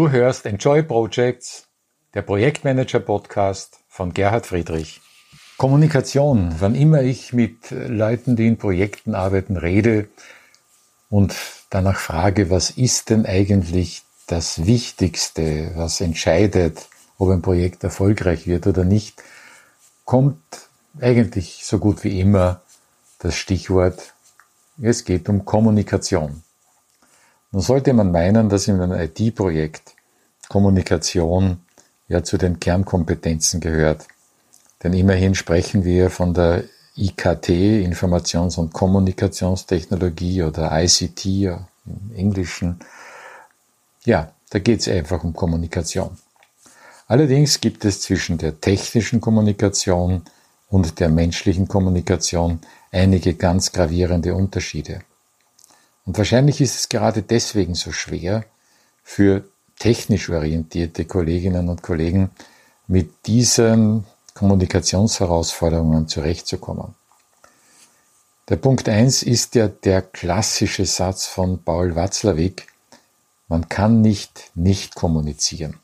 Du hörst Enjoy Projects, der Projektmanager Podcast von Gerhard Friedrich. Kommunikation. Wann immer ich mit Leuten, die in Projekten arbeiten, rede und danach frage, was ist denn eigentlich das Wichtigste, was entscheidet, ob ein Projekt erfolgreich wird oder nicht, kommt eigentlich so gut wie immer das Stichwort, es geht um Kommunikation. Nun sollte man meinen, dass in einem IT-Projekt Kommunikation ja zu den Kernkompetenzen gehört. Denn immerhin sprechen wir von der IKT, Informations- und Kommunikationstechnologie oder ICT im Englischen. Ja, da geht es einfach um Kommunikation. Allerdings gibt es zwischen der technischen Kommunikation und der menschlichen Kommunikation einige ganz gravierende Unterschiede. Und wahrscheinlich ist es gerade deswegen so schwer für technisch orientierte Kolleginnen und Kollegen mit diesen Kommunikationsherausforderungen zurechtzukommen. Der Punkt eins ist ja der klassische Satz von Paul Watzlawick, man kann nicht nicht kommunizieren.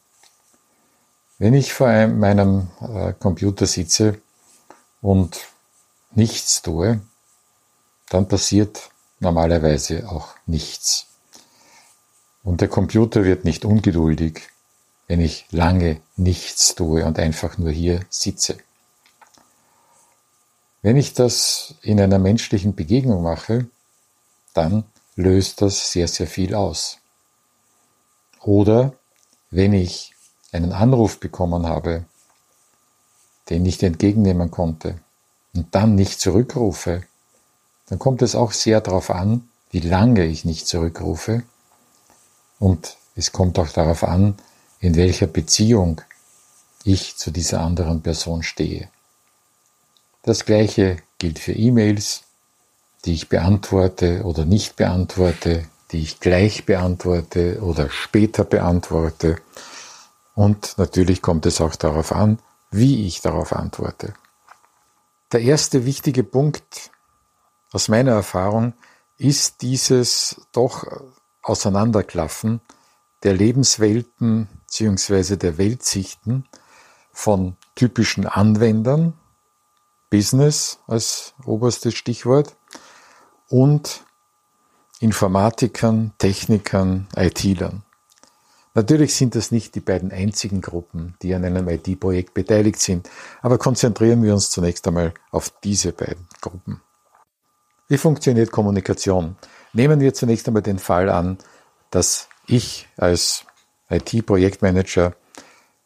Wenn ich vor meinem äh, Computer sitze und nichts tue, dann passiert normalerweise auch nichts. Und der Computer wird nicht ungeduldig, wenn ich lange nichts tue und einfach nur hier sitze. Wenn ich das in einer menschlichen Begegnung mache, dann löst das sehr, sehr viel aus. Oder wenn ich einen Anruf bekommen habe, den ich entgegennehmen konnte und dann nicht zurückrufe, dann kommt es auch sehr darauf an, wie lange ich nicht zurückrufe. Und es kommt auch darauf an, in welcher Beziehung ich zu dieser anderen Person stehe. Das gleiche gilt für E-Mails, die ich beantworte oder nicht beantworte, die ich gleich beantworte oder später beantworte. Und natürlich kommt es auch darauf an, wie ich darauf antworte. Der erste wichtige Punkt aus meiner Erfahrung ist dieses doch Auseinanderklaffen der Lebenswelten bzw. der Weltsichten von typischen Anwendern, Business als oberstes Stichwort, und Informatikern, Technikern, IT-Lern. Natürlich sind das nicht die beiden einzigen Gruppen, die an einem IT-Projekt beteiligt sind, aber konzentrieren wir uns zunächst einmal auf diese beiden Gruppen. Wie funktioniert Kommunikation? Nehmen wir zunächst einmal den Fall an, dass ich als IT-Projektmanager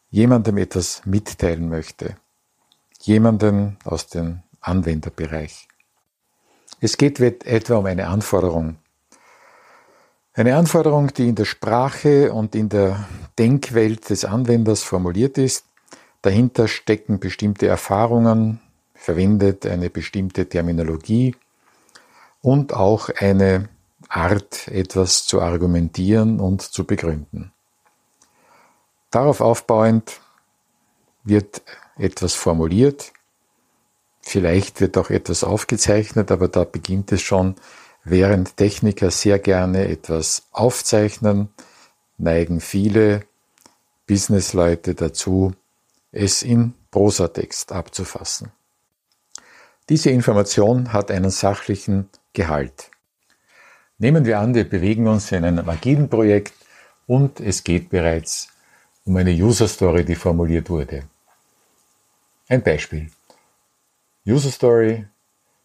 jemandem etwas mitteilen möchte. Jemanden aus dem Anwenderbereich. Es geht etwa um eine Anforderung. Eine Anforderung, die in der Sprache und in der Denkwelt des Anwenders formuliert ist. Dahinter stecken bestimmte Erfahrungen, verwendet eine bestimmte Terminologie, und auch eine Art, etwas zu argumentieren und zu begründen. Darauf aufbauend wird etwas formuliert, vielleicht wird auch etwas aufgezeichnet, aber da beginnt es schon, während Techniker sehr gerne etwas aufzeichnen, neigen viele Businessleute dazu, es in Prosatext abzufassen. Diese Information hat einen sachlichen Gehalt. Nehmen wir an, wir bewegen uns in einem agilen Projekt und es geht bereits um eine User Story, die formuliert wurde. Ein Beispiel. User Story.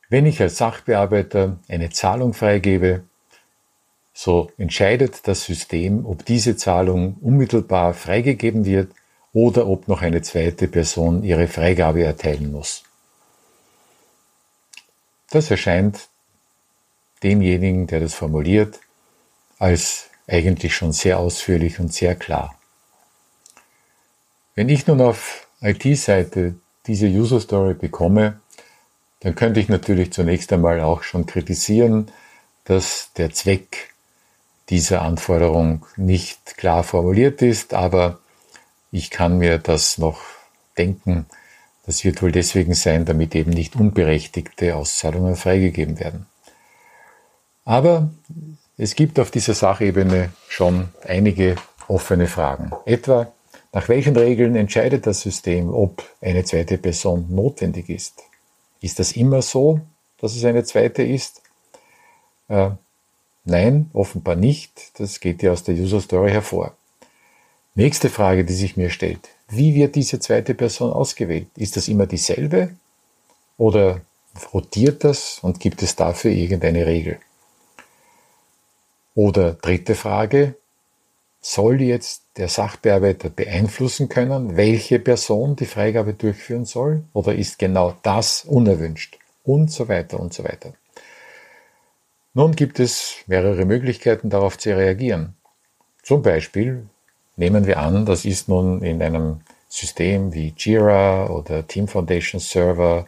Wenn ich als Sachbearbeiter eine Zahlung freigebe, so entscheidet das System, ob diese Zahlung unmittelbar freigegeben wird oder ob noch eine zweite Person ihre Freigabe erteilen muss. Das erscheint demjenigen, der das formuliert, als eigentlich schon sehr ausführlich und sehr klar. Wenn ich nun auf IT-Seite diese User Story bekomme, dann könnte ich natürlich zunächst einmal auch schon kritisieren, dass der Zweck dieser Anforderung nicht klar formuliert ist, aber ich kann mir das noch denken, das wird wohl deswegen sein, damit eben nicht unberechtigte Auszahlungen freigegeben werden. Aber es gibt auf dieser Sachebene schon einige offene Fragen. Etwa, nach welchen Regeln entscheidet das System, ob eine zweite Person notwendig ist? Ist das immer so, dass es eine zweite ist? Äh, nein, offenbar nicht. Das geht ja aus der User Story hervor. Nächste Frage, die sich mir stellt. Wie wird diese zweite Person ausgewählt? Ist das immer dieselbe? Oder rotiert das und gibt es dafür irgendeine Regel? Oder dritte Frage, soll jetzt der Sachbearbeiter beeinflussen können, welche Person die Freigabe durchführen soll? Oder ist genau das unerwünscht? Und so weiter und so weiter. Nun gibt es mehrere Möglichkeiten darauf zu reagieren. Zum Beispiel nehmen wir an, das ist nun in einem System wie Jira oder Team Foundation Server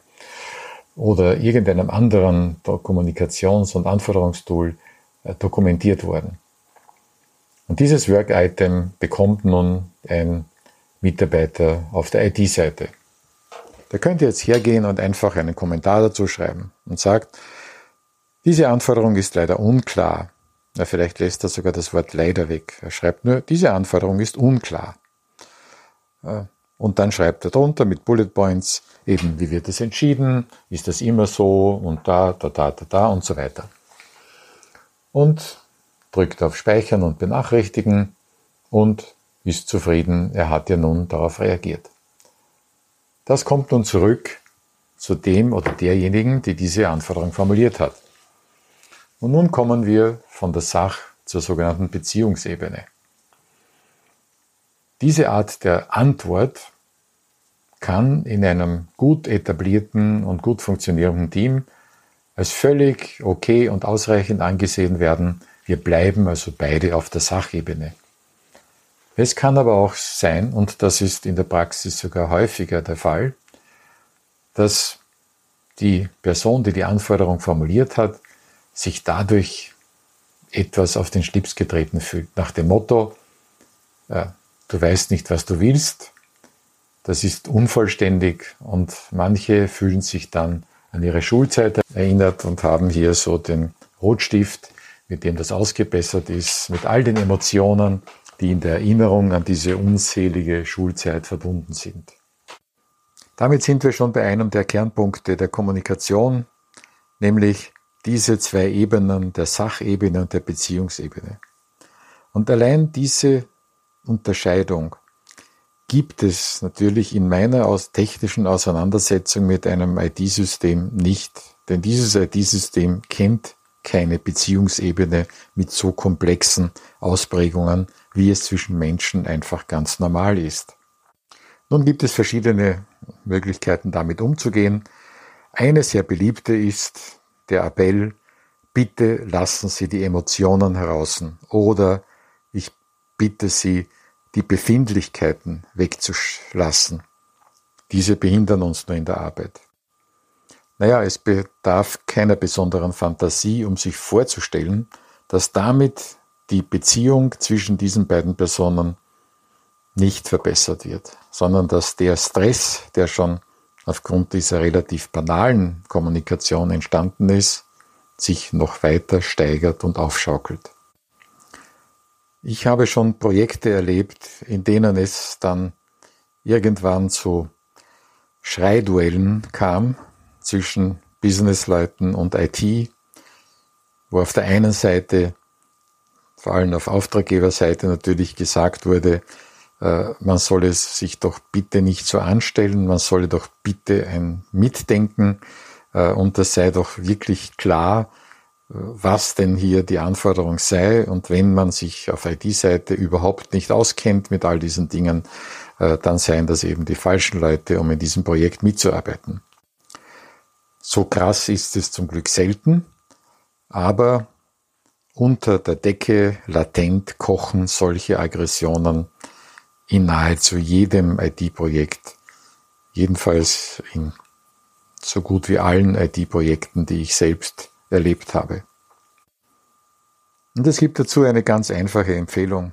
oder irgendeinem anderen Kommunikations- und Anforderungstool dokumentiert worden. Und dieses Work-Item bekommt nun ein Mitarbeiter auf der IT-Seite. Der könnte jetzt hergehen und einfach einen Kommentar dazu schreiben und sagt, diese Anforderung ist leider unklar. Ja, vielleicht lässt er sogar das Wort leider weg. Er schreibt nur, diese Anforderung ist unklar. Äh, und dann schreibt er drunter mit Bullet Points eben, wie wird es entschieden, ist das immer so und da, da, da, da, da und so weiter. Und drückt auf Speichern und Benachrichtigen und ist zufrieden, er hat ja nun darauf reagiert. Das kommt nun zurück zu dem oder derjenigen, die diese Anforderung formuliert hat. Und nun kommen wir von der Sach zur sogenannten Beziehungsebene. Diese Art der Antwort kann in einem gut etablierten und gut funktionierenden Team als völlig okay und ausreichend angesehen werden. Wir bleiben also beide auf der Sachebene. Es kann aber auch sein, und das ist in der Praxis sogar häufiger der Fall, dass die Person, die die Anforderung formuliert hat, sich dadurch etwas auf den Schlips getreten fühlt. Nach dem Motto, äh, du weißt nicht, was du willst, das ist unvollständig und manche fühlen sich dann an ihre Schulzeit erinnert und haben hier so den Rotstift, mit dem das ausgebessert ist, mit all den Emotionen, die in der Erinnerung an diese unselige Schulzeit verbunden sind. Damit sind wir schon bei einem der Kernpunkte der Kommunikation, nämlich diese zwei Ebenen, der Sachebene und der Beziehungsebene. Und allein diese Unterscheidung gibt es natürlich in meiner aus technischen Auseinandersetzung mit einem IT-System nicht. Denn dieses IT-System kennt keine Beziehungsebene mit so komplexen Ausprägungen, wie es zwischen Menschen einfach ganz normal ist. Nun gibt es verschiedene Möglichkeiten, damit umzugehen. Eine sehr beliebte ist, der Appell, bitte lassen Sie die Emotionen heraus oder ich bitte Sie, die Befindlichkeiten wegzulassen. Diese behindern uns nur in der Arbeit. Naja, es bedarf keiner besonderen Fantasie, um sich vorzustellen, dass damit die Beziehung zwischen diesen beiden Personen nicht verbessert wird, sondern dass der Stress, der schon aufgrund dieser relativ banalen Kommunikation entstanden ist, sich noch weiter steigert und aufschaukelt. Ich habe schon Projekte erlebt, in denen es dann irgendwann zu Schreiduellen kam zwischen Businessleuten und IT, wo auf der einen Seite, vor allem auf Auftraggeberseite natürlich gesagt wurde, äh, man solle sich doch bitte nicht so anstellen, man solle doch bitte ein Mitdenken äh, und das sei doch wirklich klar, was denn hier die Anforderung sei und wenn man sich auf IT-Seite überhaupt nicht auskennt mit all diesen Dingen, dann seien das eben die falschen Leute, um in diesem Projekt mitzuarbeiten. So krass ist es zum Glück selten, aber unter der Decke latent kochen solche Aggressionen in nahezu jedem IT-Projekt, jedenfalls in so gut wie allen IT-Projekten, die ich selbst erlebt habe. Und es gibt dazu eine ganz einfache Empfehlung.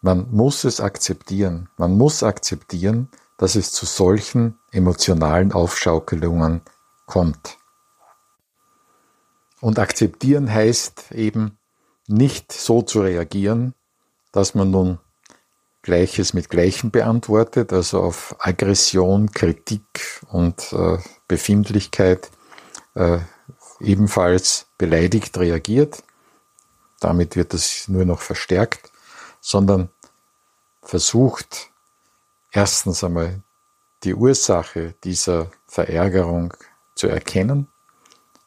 Man muss es akzeptieren. Man muss akzeptieren, dass es zu solchen emotionalen Aufschaukelungen kommt. Und akzeptieren heißt eben nicht so zu reagieren, dass man nun Gleiches mit Gleichem beantwortet, also auf Aggression, Kritik und äh, Befindlichkeit äh, ebenfalls beleidigt reagiert. Damit wird es nur noch verstärkt, sondern versucht erstens einmal die Ursache dieser Verärgerung zu erkennen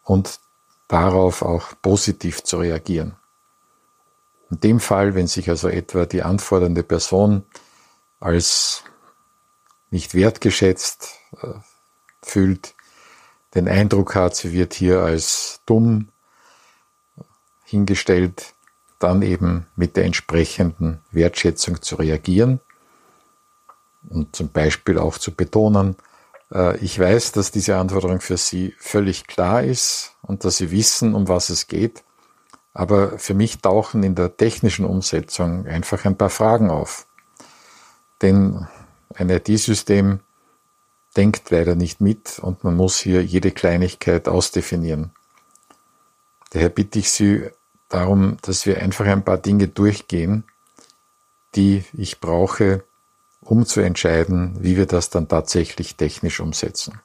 und darauf auch positiv zu reagieren. In dem Fall, wenn sich also etwa die anfordernde Person als nicht wertgeschätzt äh, fühlt, den Eindruck hat, sie wird hier als dumm hingestellt, dann eben mit der entsprechenden Wertschätzung zu reagieren und zum Beispiel auch zu betonen, äh, ich weiß, dass diese Anforderung für Sie völlig klar ist und dass Sie wissen, um was es geht. Aber für mich tauchen in der technischen Umsetzung einfach ein paar Fragen auf. Denn ein IT-System denkt leider nicht mit und man muss hier jede Kleinigkeit ausdefinieren. Daher bitte ich Sie darum, dass wir einfach ein paar Dinge durchgehen, die ich brauche, um zu entscheiden, wie wir das dann tatsächlich technisch umsetzen.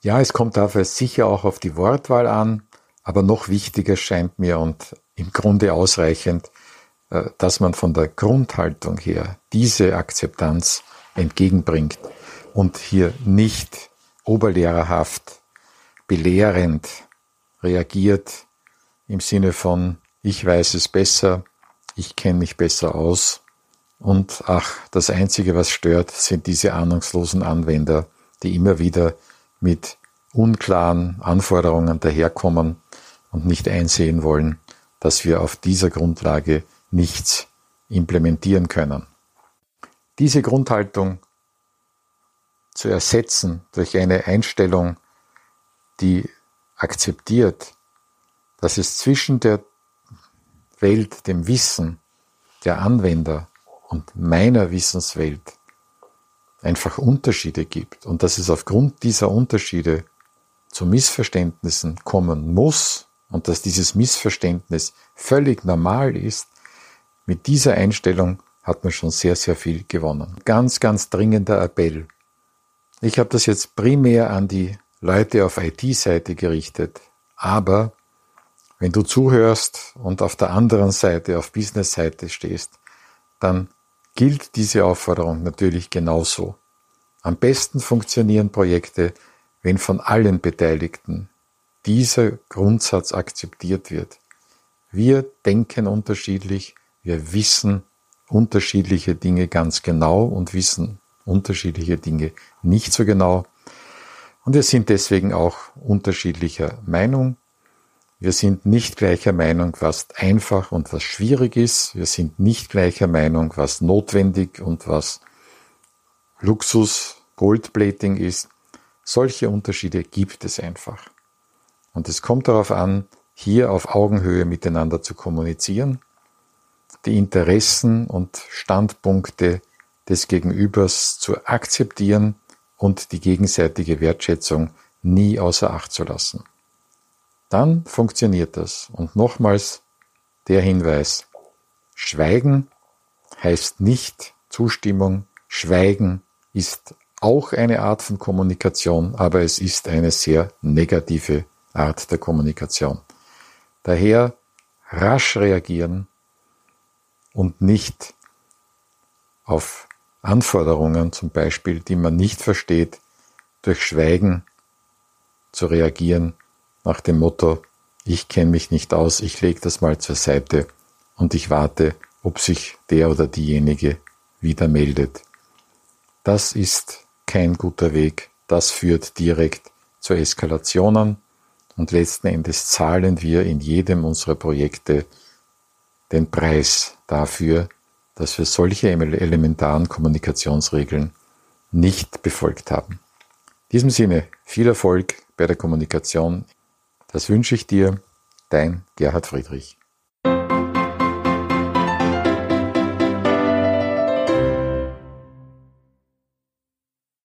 Ja, es kommt dafür sicher auch auf die Wortwahl an, aber noch wichtiger scheint mir und im Grunde ausreichend, äh, dass man von der Grundhaltung her diese Akzeptanz entgegenbringt und hier nicht oberlehrerhaft, belehrend reagiert im Sinne von, ich weiß es besser, ich kenne mich besser aus und ach, das Einzige, was stört, sind diese ahnungslosen Anwender, die immer wieder mit unklaren Anforderungen daherkommen und nicht einsehen wollen, dass wir auf dieser Grundlage nichts implementieren können. Diese Grundhaltung zu ersetzen durch eine Einstellung, die akzeptiert, dass es zwischen der Welt, dem Wissen der Anwender und meiner Wissenswelt einfach Unterschiede gibt und dass es aufgrund dieser Unterschiede zu Missverständnissen kommen muss und dass dieses Missverständnis völlig normal ist, mit dieser Einstellung hat man schon sehr, sehr viel gewonnen. Ganz, ganz dringender Appell. Ich habe das jetzt primär an die Leute auf IT-Seite gerichtet, aber wenn du zuhörst und auf der anderen Seite, auf Business-Seite stehst, dann gilt diese Aufforderung natürlich genauso. Am besten funktionieren Projekte, wenn von allen Beteiligten dieser Grundsatz akzeptiert wird. Wir denken unterschiedlich, wir wissen unterschiedliche Dinge ganz genau und wissen unterschiedliche Dinge nicht so genau. Und wir sind deswegen auch unterschiedlicher Meinung. Wir sind nicht gleicher Meinung, was einfach und was schwierig ist. Wir sind nicht gleicher Meinung, was notwendig und was Luxus, Goldplating ist. Solche Unterschiede gibt es einfach. Und es kommt darauf an, hier auf Augenhöhe miteinander zu kommunizieren, die Interessen und Standpunkte des Gegenübers zu akzeptieren und die gegenseitige Wertschätzung nie außer Acht zu lassen. Dann funktioniert das. Und nochmals der Hinweis, Schweigen heißt nicht Zustimmung, Schweigen ist auch eine Art von Kommunikation, aber es ist eine sehr negative Art der Kommunikation. Daher rasch reagieren und nicht auf Anforderungen zum Beispiel, die man nicht versteht, durch Schweigen zu reagieren nach dem Motto, ich kenne mich nicht aus, ich lege das mal zur Seite und ich warte, ob sich der oder diejenige wieder meldet. Das ist kein guter Weg. Das führt direkt zu Eskalationen und letzten Endes zahlen wir in jedem unserer Projekte den Preis dafür, dass wir solche elementaren Kommunikationsregeln nicht befolgt haben. In diesem Sinne viel Erfolg bei der Kommunikation. Das wünsche ich dir, dein Gerhard Friedrich.